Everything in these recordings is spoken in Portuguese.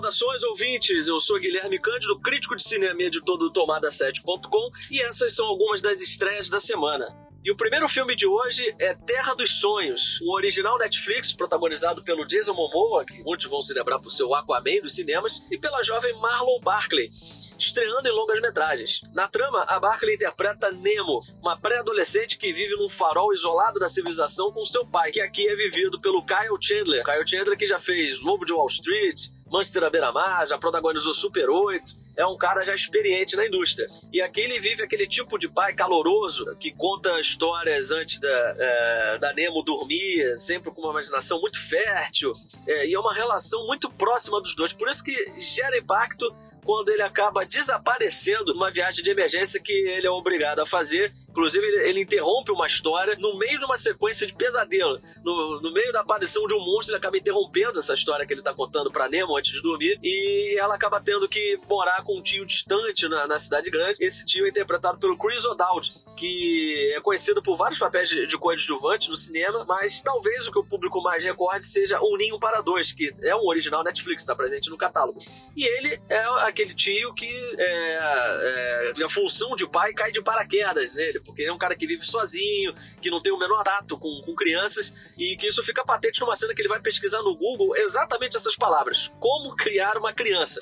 Saudações, ouvintes! Eu sou Guilherme Cândido, crítico de cinema e editor do Tomada7.com, e essas são algumas das estreias da semana. E o primeiro filme de hoje é Terra dos Sonhos, um original Netflix protagonizado pelo Jason Momoa, que muitos vão se lembrar por seu Aquaman dos cinemas, e pela jovem Marlon Barkley, estreando em longas metragens. Na trama, a Barkley interpreta Nemo, uma pré-adolescente que vive num farol isolado da civilização com seu pai, que aqui é vivido pelo Kyle Chandler. Kyle Chandler que já fez Lobo de Wall Street, Manchester à beira-mar, já protagonizou Super 8, é um cara já experiente na indústria. E aqui ele vive aquele tipo de pai caloroso que conta histórias antes da, é, da Nemo dormir, sempre com uma imaginação muito fértil, é, e é uma relação muito próxima dos dois. Por isso que gera impacto quando ele acaba desaparecendo numa viagem de emergência que ele é obrigado a fazer. Inclusive, ele, ele interrompe uma história no meio de uma sequência de pesadelo. No, no meio da aparição de um monstro, ele acaba interrompendo essa história que ele está contando para Nemo antes de dormir. E ela acaba tendo que morar com um tio distante na, na cidade grande. Esse tio é interpretado pelo Chris O'Dowd, que é conhecido por vários papéis de, de coadjuvante no cinema, mas talvez o que o público mais recorde seja Um Ninho para Dois, que é um original Netflix, está presente no catálogo. E ele é aquele tio que é, é, a função de pai cai de paraquedas nele, porque ele é um cara que vive sozinho, que não tem o menor tato com, com crianças, e que isso fica patente numa cena que ele vai pesquisar no Google exatamente essas palavras: como criar uma criança.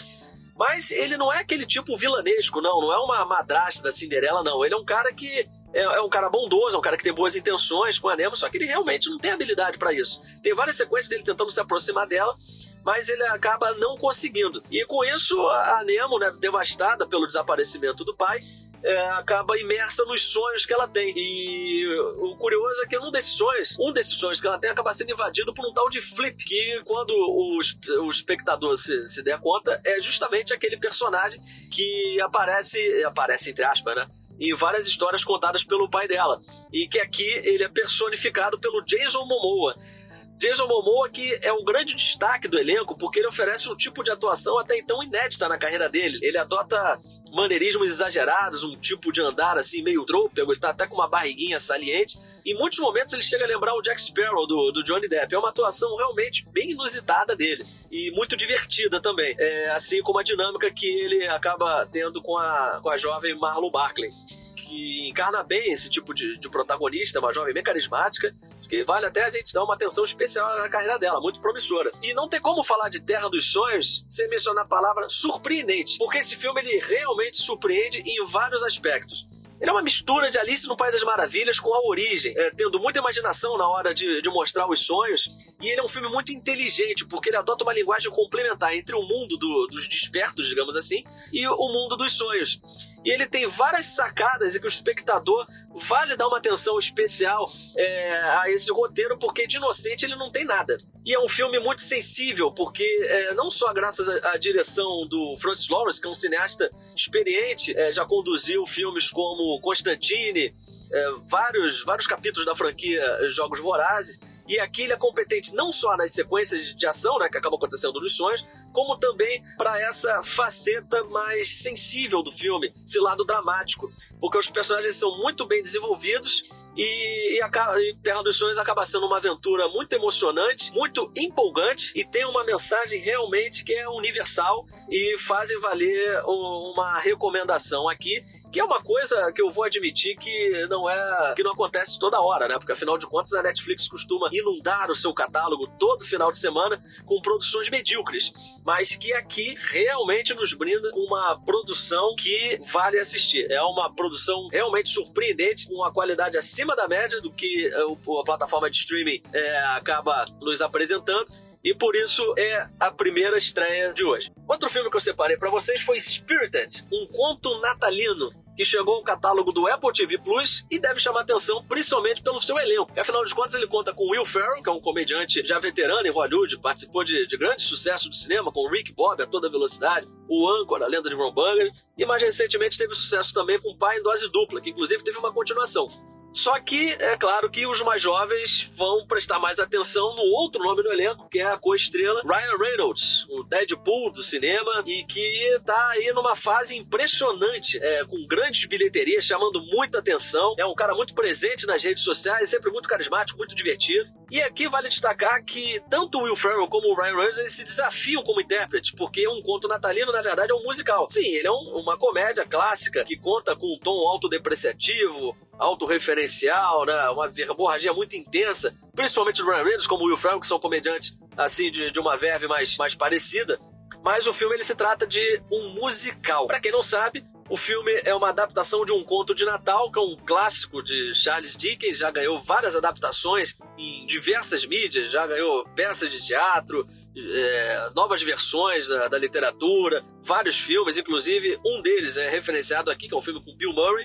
Mas ele não é aquele tipo vilanesco, não. Não é uma madrasta da Cinderela, não. Ele é um cara que é, é, um cara bondoso, é um cara que tem boas intenções com a Nemo, só que ele realmente não tem habilidade para isso. Tem várias sequências dele tentando se aproximar dela, mas ele acaba não conseguindo. E com isso, a Nemo, né, devastada pelo desaparecimento do pai, é, acaba imersa nos sonhos que ela tem. E o curioso é que um desses sonhos, um desses sonhos que ela tem acaba sendo invadido por um tal de Flip, que quando o, o espectador se, se der conta, é justamente aquele personagem que aparece, aparece entre aspas, né? Em várias histórias contadas pelo pai dela. E que aqui ele é personificado pelo Jason Momoa. Jason Momoa que é um grande destaque do elenco porque ele oferece um tipo de atuação até então inédita na carreira dele. Ele adota maneirismos exagerados, um tipo de andar assim meio drôpego, ele tá até com uma barriguinha saliente. Em muitos momentos ele chega a lembrar o Jack Sparrow do, do Johnny Depp. É uma atuação realmente bem inusitada dele e muito divertida também, é, assim como a dinâmica que ele acaba tendo com a, com a jovem Marlon Barkley que encarna bem esse tipo de, de, protagonista, uma jovem bem carismática, que vale até a gente dar uma atenção especial na carreira dela, muito promissora. E não tem como falar de Terra dos Sonhos sem mencionar a palavra surpreendente, porque esse filme ele realmente surpreende em vários aspectos. Ele é uma mistura de Alice no País das Maravilhas com a origem, é, tendo muita imaginação na hora de, de, mostrar os sonhos. E ele é um filme muito inteligente, porque ele adota uma linguagem complementar entre o mundo do, dos despertos, digamos assim, e o mundo dos sonhos. E ele tem várias sacadas e que o espectador vale dar uma atenção especial é, a esse roteiro, porque de inocente ele não tem nada. E é um filme muito sensível, porque é, não só graças à, direção do Francis Lawrence, que é um cineasta experiente, é, já conduziu filmes como Constantine, é, vários, vários capítulos da franquia Jogos Vorazes, e aqui ele é competente não só nas sequências de ação, né, que acabam acontecendo nos sonhos, como também para essa faceta mais sensível do filme, esse lado dramático, porque os personagens são muito bem desenvolvidos e, e, Terra dos Sonhos acaba sendo uma aventura muito emocionante, muito empolgante e tem uma mensagem realmente que é universal e fazem valer uma recomendação aqui que é uma coisa que eu vou admitir que não é que não acontece toda hora, né? Porque afinal de contas a Netflix costuma inundar o seu catálogo todo final de semana com produções medíocres, mas que aqui realmente nos brinda com uma produção que vale assistir. É uma produção realmente surpreendente, com uma qualidade acima da média do que eh, a plataforma de streaming é, acaba nos apresentando e por isso é a primeira estreia de hoje. Outro filme que eu separei para vocês foi Spirited, um conto natalino que chegou ao catálogo do Apple TV Plus e deve chamar atenção principalmente pelo seu elenco. Afinal de contas, ele conta com Will Ferrell, que é um comediante já veterano em Hollywood, participou de, de grande sucesso do cinema com Rick Bob a toda velocidade, o Anchor, a lenda de Ron Burgundy, e mais recentemente teve sucesso também com Pai em Dose Dupla, que inclusive teve uma continuação. Só que é claro que os mais jovens vão prestar mais atenção no outro nome do elenco, que é a co-estrela Ryan Reynolds, o Deadpool do cinema, e que tá aí numa fase impressionante, é, com grandes bilheterias, chamando muita atenção. É um cara muito presente nas redes sociais, sempre muito carismático, muito divertido. E aqui vale destacar que tanto o Will Ferrell como o Ryan Reynolds se desafiam como intérpretes, porque um conto natalino, na verdade, é um musical. Sim, ele é um, uma comédia clássica que conta com um tom autodepreciativo, autorreferencial, né? uma verborragia muito intensa, principalmente do Ryan Reynolds, como o Will Ferrell, que são comediantes assim de, de uma verve mais, mais parecida. Mas o filme ele se trata de um musical. Para quem não sabe, o filme é uma adaptação de um conto de Natal, que é um clássico de Charles Dickens, já ganhou várias adaptações em diversas mídias, já ganhou peças de teatro, é, novas versões da, da, literatura, vários filmes, inclusive um deles é referenciado aqui, que é um filme com Bill Murray.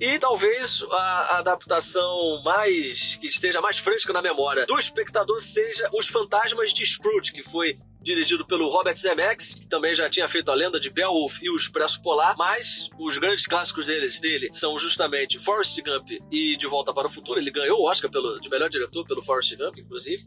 E talvez a, a adaptação mais que esteja mais fresca na memória do espectador seja Os Fantasmas de Scrooge, que foi dirigido pelo Robert Zemeckis, que também já tinha feito a lenda de Beowulf e o Expresso Polar, mas os grandes clássicos dele são justamente Forrest Gump e De Volta para o Futuro. Ele ganhou o Oscar pelo, de melhor diretor pelo Forrest Gump, inclusive.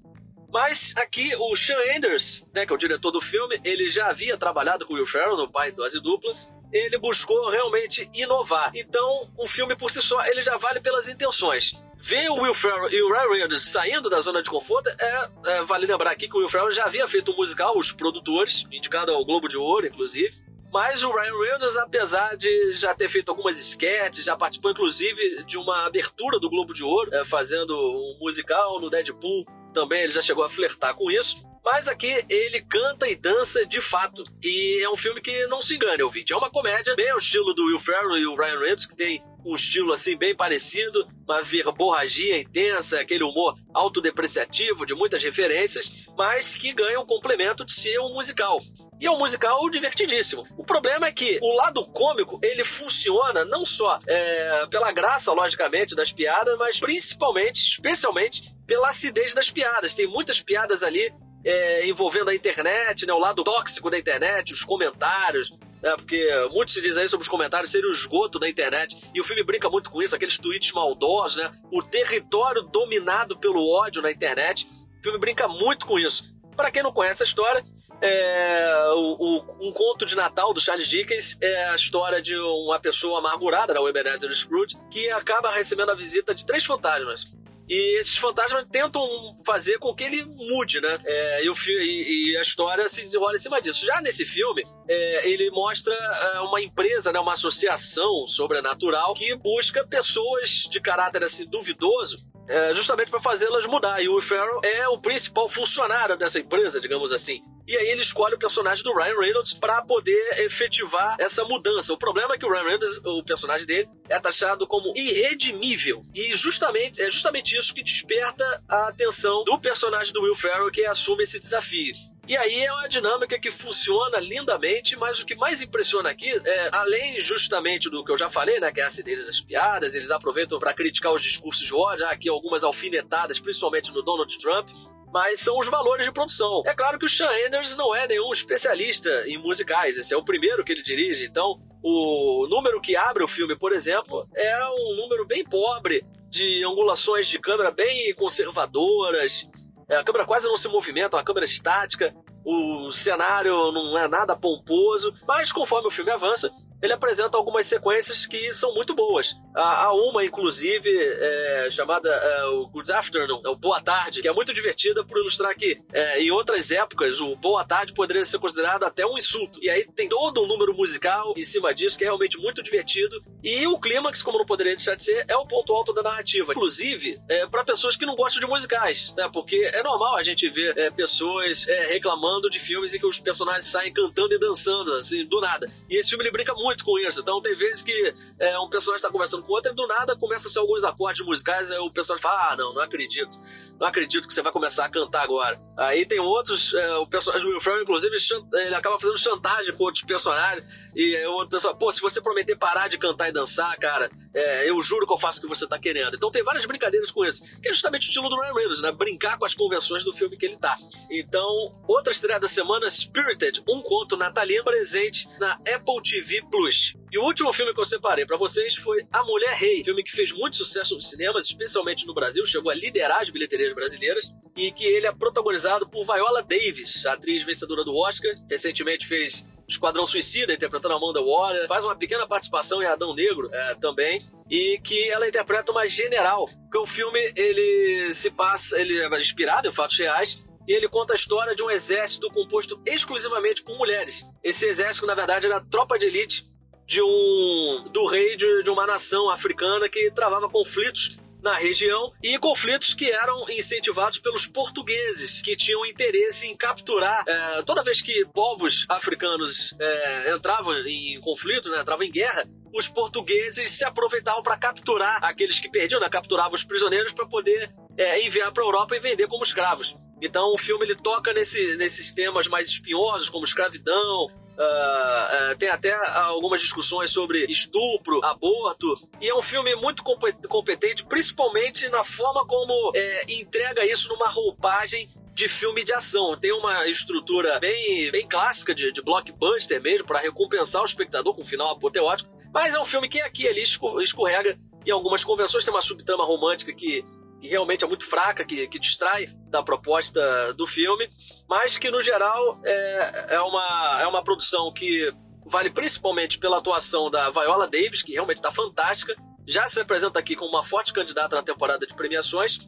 Mas aqui o Sean Anders, né, que é o diretor do filme, ele já havia trabalhado com Will Ferrell no Pai Dose Dupla. Ele buscou realmente inovar. Então, o filme por si só, ele já vale pelas intenções ver o Will Ferrell e o Ryan Reynolds saindo da zona de conforto, é, é, vale lembrar aqui que o Will Ferrell já havia feito um musical, Os Produtores, indicado ao Globo de Ouro, inclusive. Mas o Ryan Reynolds, apesar de já ter feito algumas sketches, já participou inclusive de uma abertura do Globo de Ouro, é, fazendo um musical no Deadpool, também ele já chegou a flertar com isso. Mas aqui ele canta e dança de fato. E é um filme que não se engane, ouvinte. É uma comédia, bem ao estilo do Will Ferrell e o Ryan Reynolds, que tem um estilo assim bem parecido, uma verborragia intensa, aquele humor autodepreciativo de muitas referências, mas que ganha um complemento de ser um musical. E é um musical divertidíssimo. O problema é que o lado cômico ele funciona não só é, pela graça, logicamente, das piadas, mas principalmente, especialmente, pela acidez das piadas. Tem muitas piadas ali é, envolvendo a internet, né, o lado tóxico da internet, os comentários, né, porque muitos se dizem aí sobre os comentários serem o esgoto da internet, e o filme brinca muito com isso, aqueles tweets maldosos, né, o território dominado pelo ódio na internet. O filme brinca muito com isso. Para quem não conhece a história, é, o, o, um conto de Natal do Charles Dickens é a história de uma pessoa amargurada, né, o Ebenezer Scrooge, que acaba recebendo a visita de três fantasmas. E esses fantasmas tentam fazer com que ele mude, né? É, e, o, e, e, a história se desenrola em cima disso. Já nesse filme, é, ele mostra é, uma empresa, né, uma associação sobrenatural que busca pessoas de caráter assim duvidoso é, justamente para fazê-las mudar. E o Ferrell é o principal funcionário dessa empresa, digamos assim. E aí ele escolhe o personagem do Ryan Reynolds para poder efetivar essa mudança. O problema é que o Ryan Reynolds, o personagem dele, é taxado como irredimível. E justamente é justamente isso que desperta a atenção do personagem do Will Ferrell que assume esse desafio. E aí é uma dinâmica que funciona lindamente, mas o que mais impressiona aqui é, além justamente do que eu já falei, né, que é a acidez das piadas, eles aproveitam para criticar os discursos de ódio, aqui algumas alfinetadas, principalmente no Donald Trump, mas são os valores de produção. É claro que o Sean Anders não é nenhum especialista em musicais, esse é o primeiro que ele dirige, então o número que abre o filme, por exemplo, é um número bem pobre de angulações de câmera bem conservadoras, é, a câmera quase não se movimenta, é uma câmera estática, o cenário não é nada pomposo, mas conforme o filme avança, ele apresenta algumas sequências que são muito boas. Há, uma, inclusive, é, chamada é, o Good Afternoon, é o Boa Tarde, que é muito divertida por ilustrar que é, em outras épocas o Boa Tarde poderia ser considerado até um insulto. E aí tem todo um número musical em cima disso que é realmente muito divertido. E o clímax, como não poderia deixar de ser, é o ponto alto da narrativa. Inclusive, é, para pessoas que não gostam de musicais, né? Porque é normal a gente ver é, pessoas é, reclamando de filmes em que os personagens saem cantando e dançando, assim, do nada. E esse filme ele brinca muito com isso. Então tem vezes que um personagem está conversando com o outro e do nada começa a ser alguns acordes musicais e o personagem fala: Ah, não, não acredito. Não acredito que você vai começar a cantar agora. Aí tem outros, é, o personagem Will Ferrell, inclusive, ele acaba fazendo chantagem com outros personagens. E o outro pessoal, pô, se você prometer parar de cantar e dançar, cara, é, eu juro que eu faço o que você tá querendo. Então tem várias brincadeiras com isso, que é justamente o estilo do Ryan Reynolds, né? Brincar com as convenções do filme que ele tá. Então, outra estreia da semana, Spirited, um conto natalino presente na Apple TV Plus. E o último filme que eu separei para vocês foi A Mulher Rei, filme que fez muito sucesso nos cinemas, especialmente no Brasil, chegou a liderar as bilheterias brasileiras, e que ele é protagonizado por Viola Davis, atriz vencedora do Oscar, recentemente fez Esquadrão Suicida, interpretando a Amanda Waller, faz uma pequena participação em Adão Negro é, também, e que ela interpreta uma general, que o filme ele se passa, ele é inspirado em fatos reais, e ele conta a história de um exército composto exclusivamente por mulheres. Esse exército, na verdade, era a tropa de elite de um do rei de, de uma nação africana que travava conflitos na região e conflitos que eram incentivados pelos portugueses, que tinham interesse em capturar. É, toda vez que povos africanos é, entravam em conflito, né, entravam em guerra, os portugueses se aproveitavam para capturar aqueles que perdiam, né, capturavam os prisioneiros para poder é, enviar para a Europa e vender como escravos. Então o filme ele toca nesse, nesses temas mais espinhosos, como escravidão, Uh, uh, tem até algumas discussões sobre estupro, aborto, e é um filme muito competente, principalmente na forma como é, entrega isso numa roupagem de filme de ação. Tem uma estrutura bem, bem clássica de, de blockbuster mesmo, para recompensar o espectador com um final apoteótico, mas é um filme que aqui e ali escorrega em algumas convenções, tem uma subtrama romântica que que realmente é muito fraca, que, que distrai da proposta do filme, mas que no geral é, é, uma, é uma produção que vale principalmente pela atuação da Viola Davis, que realmente está fantástica, já se apresenta aqui como uma forte candidata na temporada de premiações.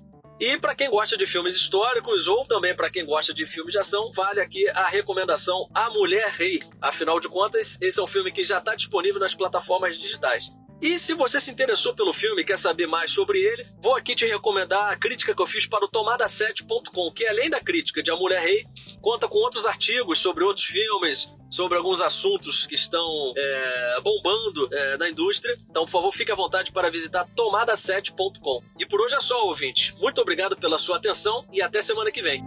E para quem gosta de filmes históricos ou também para quem gosta de filmes de ação, vale aqui a recomendação A Mulher Rei. Afinal de contas, esse é um filme que já está disponível nas plataformas digitais. E se você se interessou pelo filme e quer saber mais sobre ele, vou aqui te recomendar a crítica que eu fiz para o Tomada7.com, que além da crítica de A Mulher Rei, conta com outros artigos sobre outros filmes, sobre alguns assuntos que estão é, bombando é, na indústria. Então, por favor, fique à vontade para visitar tomada7.com. E por hoje é só, ouvinte. Muito obrigado pela sua atenção e até semana que vem.